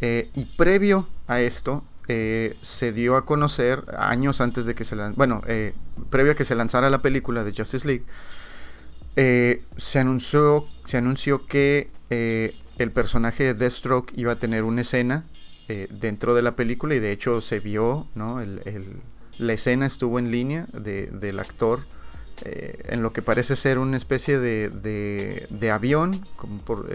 y previo a esto se dio a conocer años antes de que se bueno, previo a que se lanzara la película de Justice League. se anunció se anunció que eh, el personaje de Deathstroke iba a tener una escena eh, dentro de la película y de hecho se vio, ¿no? la escena estuvo en línea del actor eh, en lo que parece ser una especie de, avión, como por,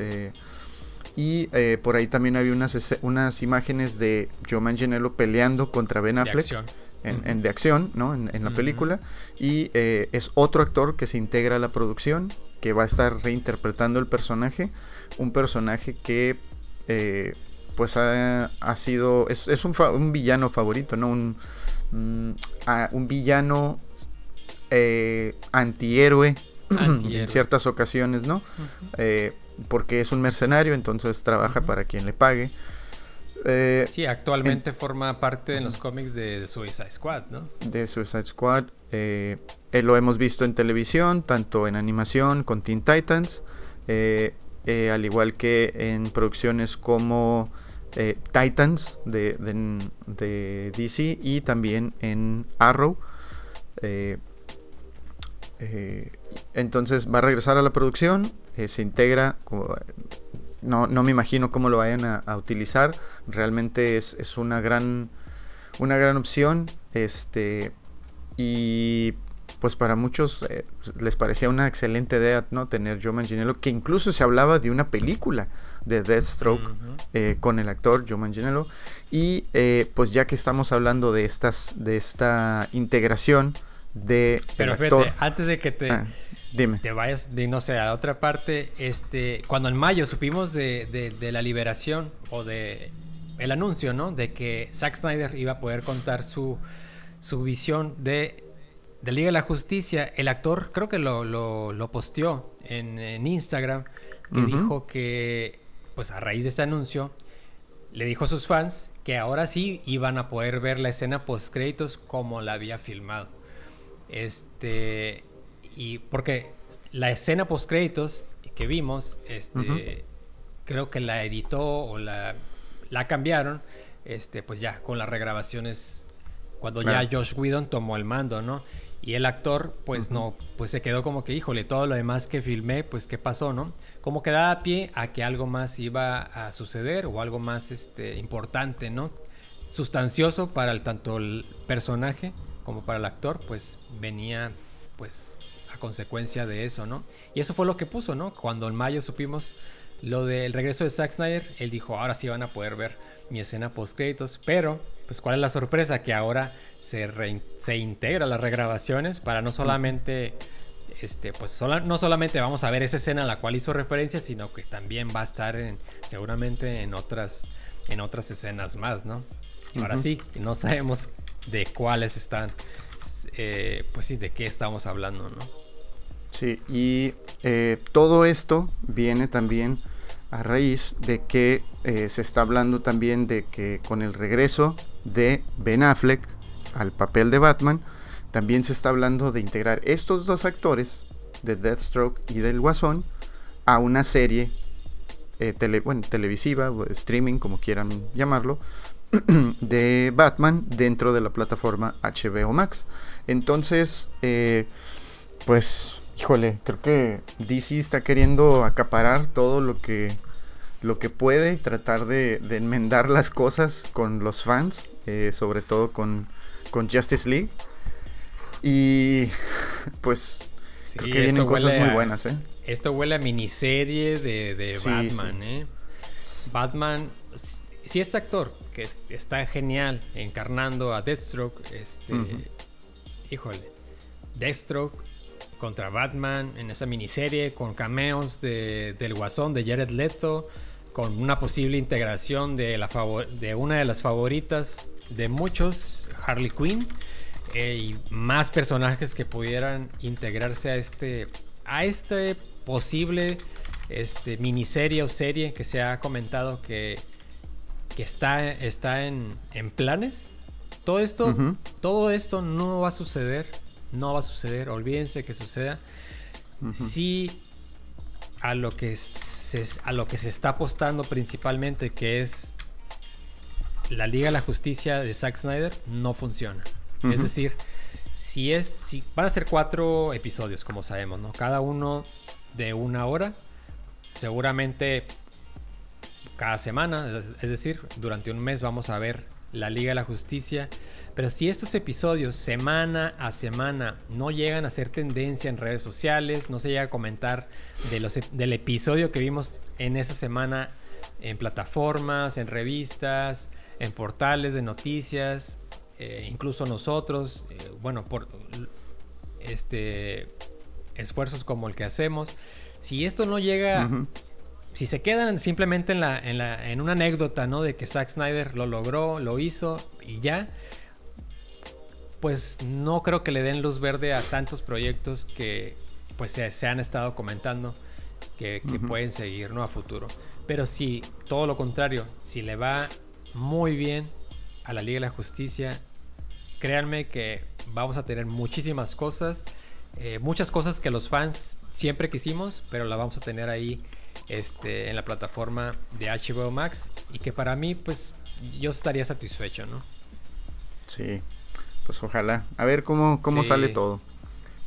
y por ahí también había unas, unas imágenes de Joe Manganiello peleando contra Ben Affleck. En, de acción, ¿no? En, la película. Y es otro actor que se integra a la producción, que va a estar reinterpretando el personaje un personaje que eh, pues ha, sido, es, un, villano favorito, ¿no? Un, un villano eh, antihéroe en ciertas ocasiones, ¿no? Eh, porque es un mercenario, entonces trabaja para quien le pague. sí, actualmente forma parte de los cómics de, Suicide Squad, ¿no? De Suicide Squad. lo hemos visto en televisión, tanto en animación con Teen Titans. Eh, al igual que en producciones como eh, Titans de, DC y también en Arrow. Eh, entonces va a regresar a la producción, se integra, no, me imagino cómo lo vayan a, utilizar, realmente es, es, una, gran, una gran opción. Este, y pues para muchos eh, pues, les parecía una excelente idea, ¿no? Tener Joe Manganiello, que incluso se hablaba de una película de Deathstroke eh, con el actor Joe Manganiello. Y eh, pues ya que estamos hablando de estas, de esta integración de Pero fíjate, antes de que te, ah, dime. te vayas de no sé a la otra parte, este, cuando en mayo supimos de, de la liberación o de el anuncio, ¿no? De que Zack Snyder iba a poder contar su, su visión de de Liga de la Justicia, el actor creo que lo, lo, posteó en, Instagram, que dijo que, pues a raíz de este anuncio, le dijo a sus fans que ahora sí iban a poder ver la escena post créditos como la había filmado. Este, y porque la escena post créditos que vimos, este, creo que la editó o la, la cambiaron, este, pues ya con las regrabaciones cuando ya Josh Whedon tomó el mando, ¿no? Y el actor, pues no, pues se quedó como que, híjole, todo lo demás que filmé, pues qué pasó, ¿no? Como que daba pie a que algo más iba a suceder o algo más este, importante, ¿no? Sustancioso para el, tanto el personaje como para el actor, pues venía, pues, a consecuencia de eso, ¿no? Y eso fue lo que puso, ¿no? Cuando en mayo supimos lo del regreso de Zack Snyder, él dijo, ahora sí van a poder ver mi escena post créditos, pero pues cuál es la sorpresa que ahora se, se integra las regrabaciones para no solamente este pues no solamente vamos a ver esa escena a la cual hizo referencia, sino que también va a estar en, seguramente en otras en otras escenas más, ¿no? Ahora sí, no sabemos de cuáles están, eh, pues sí, de qué estamos hablando, ¿no? Sí, y eh, todo esto viene también a raíz de que eh, se está hablando también de que con el regreso de Ben Affleck al papel de Batman, también se está hablando de integrar estos dos actores, de Deathstroke y del Guasón, a una serie eh, televisiva, o streaming, como quieran llamarlo, de Batman dentro de la plataforma HBO Max. Entonces, eh, pues híjole, creo que DC está queriendo acaparar todo lo que lo que puede y tratar de, enmendar las cosas con los fans, eh, sobre todo con, con, Justice League. Y pues creo que vienen cosas muy buenas, ¿eh? Esto huele a miniserie de, Batman, ¿eh? Batman, si este actor que está genial encarnando a Deathstroke, este, híjole, Deathstroke contra Batman en esa miniserie con cameos de, del Guasón de Jared Leto, con una posible integración de, la de una de las favoritas de muchos, Harley Quinn, eh, y más personajes que pudieran integrarse a este, a este posible este, miniserie o serie que se ha comentado que, que está, está en, en planes. Todo esto, todo esto no va a suceder no va a suceder, olvídense que suceda. Si a lo que se, a lo que se está apostando principalmente, que es la Liga de la Justicia de Zack Snyder, no funciona. Es decir, si es, si van a ser cuatro episodios, como sabemos, ¿no? Cada uno de una hora, seguramente cada semana, es decir, durante un mes vamos a ver la Liga de la Justicia pero si estos episodios semana a semana no llegan a ser tendencia en redes sociales, no se llega a comentar de los, del episodio que vimos en esa semana en plataformas, en revistas, en portales de noticias, eh, incluso nosotros, eh, bueno, por este esfuerzos como el que hacemos, si esto no llega, si se quedan simplemente en, la, en, la, en una anécdota, ¿no? De que Zack Snyder lo logró, lo hizo y ya, pues no creo que le den luz verde a tantos proyectos que pues se, han estado comentando que, pueden seguir ¿no? a futuro. Pero si todo lo contrario, si le va muy bien a la Liga de la Justicia, créanme que vamos a tener muchísimas cosas, eh, muchas cosas que los fans siempre quisimos, pero la vamos a tener ahí este, en la plataforma de HBO Max y que para mí pues yo estaría satisfecho, ¿no? Sí, pues ojalá. A ver cómo, cómo sale todo.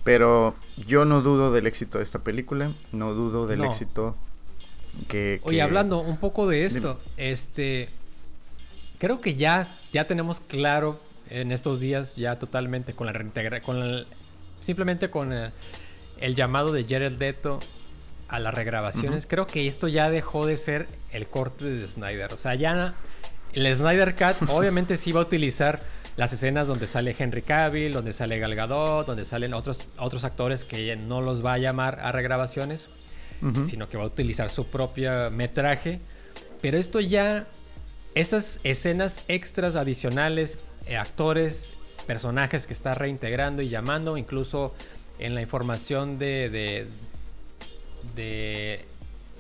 Pero yo no dudo del éxito de esta película. No dudo del éxito que, Oye, hablando un poco de esto, este. Creo que ya, ya tenemos claro en estos días, ya totalmente con la reintegra con simplemente con el, llamado de Jared Leto a las regrabaciones. Creo que esto ya dejó de ser el corte de Snyder. O sea, ya el Snyder Cut obviamente sí va a utilizar las escenas donde sale Henry Cavill, donde sale Gal Gadot, donde salen otros, otros actores que no los va a llamar a regrabaciones, sino que va a utilizar su propio metraje. Pero esto ya, esas escenas extras adicionales, eh, actores, personajes que está reintegrando y llamando, incluso en la información de, de,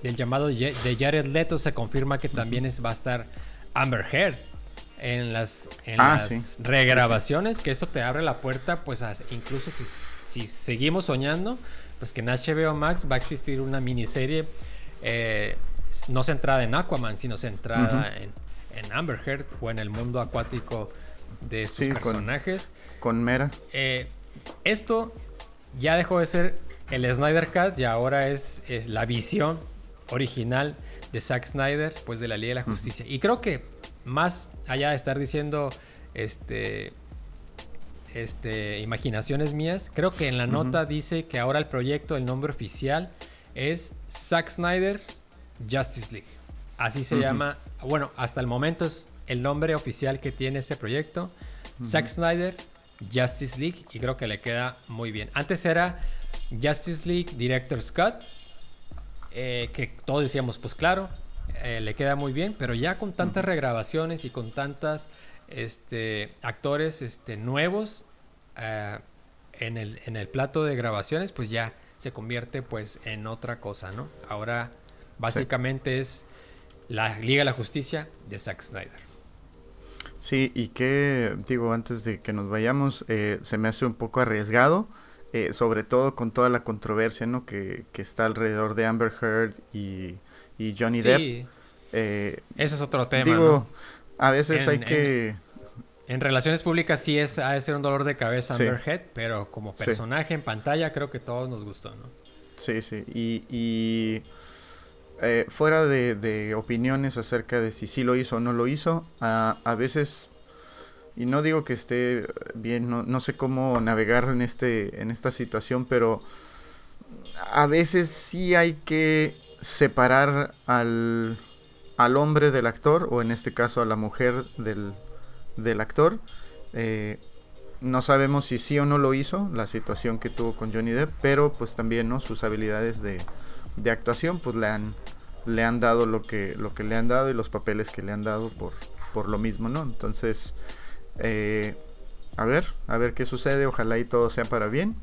del llamado de Jared Leto se confirma que también es, va a estar Amber Heard en las, en ah, las regrabaciones, que eso te abre la puerta, pues incluso si, seguimos soñando, pues que en HBO Max va a existir una miniserie eh, no centrada en Aquaman, sino centrada en, Amber Heard o en el mundo acuático de estos personajes. Con, Mera. Eh, esto ya dejó de ser el Snyder Cut y ahora es, es la visión original de Zack Snyder, pues de la Liga de la Justicia. Y creo que más allá de estar diciendo este este imaginaciones mías, creo que en la nota dice que ahora el proyecto, el nombre oficial es Zack Snyder Justice League. Así se llama. Bueno, hasta el momento es el nombre oficial que tiene este proyecto. Zack Snyder, Justice League. Y creo que le queda muy bien. Antes era Justice League Director's Cut. Eh, que todos decíamos, pues claro, eh, le queda muy bien. Pero ya con tantas regrabaciones y con tantas este, actores este, nuevos eh, en, el, en el plato de grabaciones, pues ya se convierte pues en otra cosa, ¿no? Ahora básicamente es la Liga de la Justicia de Zack Snyder. Sí, y que, digo, antes de que nos vayamos, eh, se me hace un poco arriesgado, eh, sobre todo con toda la controversia, ¿no? Que, que está alrededor de Amber Heard y, y Johnny sí. Depp. Eh, Ese es otro tema. Digo, ¿no? a veces en, hay que... En, en, relaciones públicas sí es, ha de ser un dolor de cabeza Amber sí. Heard, pero como personaje sí. en pantalla creo que todos nos gustó, ¿no? Sí, sí, y... y eh, fuera de, opiniones acerca de si sí lo hizo o no lo hizo, a, a veces, y no digo que esté bien, no, no, sé cómo navegar en, este, en esta situación, pero a veces sí hay que separar al, al hombre del actor, o en este caso a la mujer del, del actor. Eh, no sabemos si sí o no lo hizo, la situación que tuvo con Johnny Depp, pero pues también ¿no? sus habilidades de, de actuación pues le han le han dado lo que lo que le han dado y los papeles que le han dado por por lo mismo no entonces eh, a ver a ver qué sucede ojalá y todo sea para bien.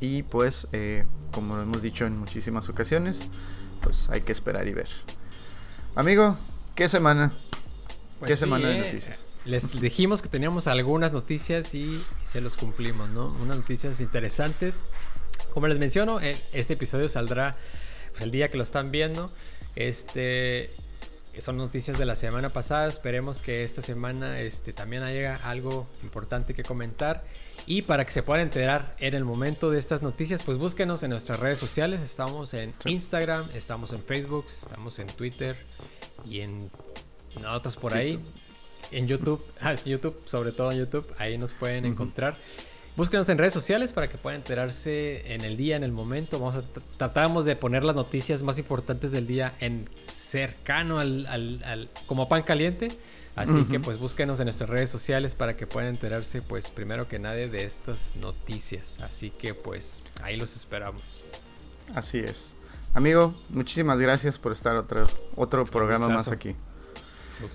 Y pues eh, como hemos dicho en muchísimas ocasiones pues hay que esperar y ver. Amigo qué semana pues qué sí, semana de eh, noticias les dijimos que teníamos algunas noticias y se los cumplimos no unas noticias interesantes como les menciono este episodio saldrá pues, el día que lo están viendo. Este son noticias de la semana pasada. Esperemos que esta semana este, también haya algo importante que comentar. Y para que se puedan enterar en el momento de estas noticias, pues búsquenos en nuestras redes sociales. Estamos en Instagram, estamos en Facebook, estamos en Twitter y en otros por ahí. En YouTube, ah, YouTube, sobre todo en YouTube, ahí nos pueden uh -huh. Búsquenos en redes sociales para que puedan enterarse en el día, en el momento. Vamos a tratamos de poner las noticias más importantes del día en cercano al, al, al como pan caliente. Así uh -huh. que pues búsquenos en nuestras redes sociales para que puedan enterarse pues primero que nadie de estas noticias. Así que pues ahí los esperamos. Así es. Amigo, muchísimas gracias por estar otro, otro programa Gustazo. más aquí.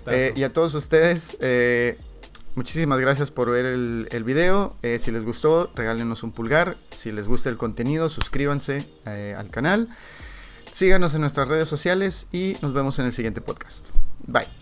Eh, y a todos ustedes, eh, Muchísimas gracias por ver el, video. Eh, si les gustó, regálenos un pulgar. Si les gusta el contenido, suscríbanse eh, al canal. Síganos en nuestras redes sociales y nos vemos en el siguiente podcast. Bye.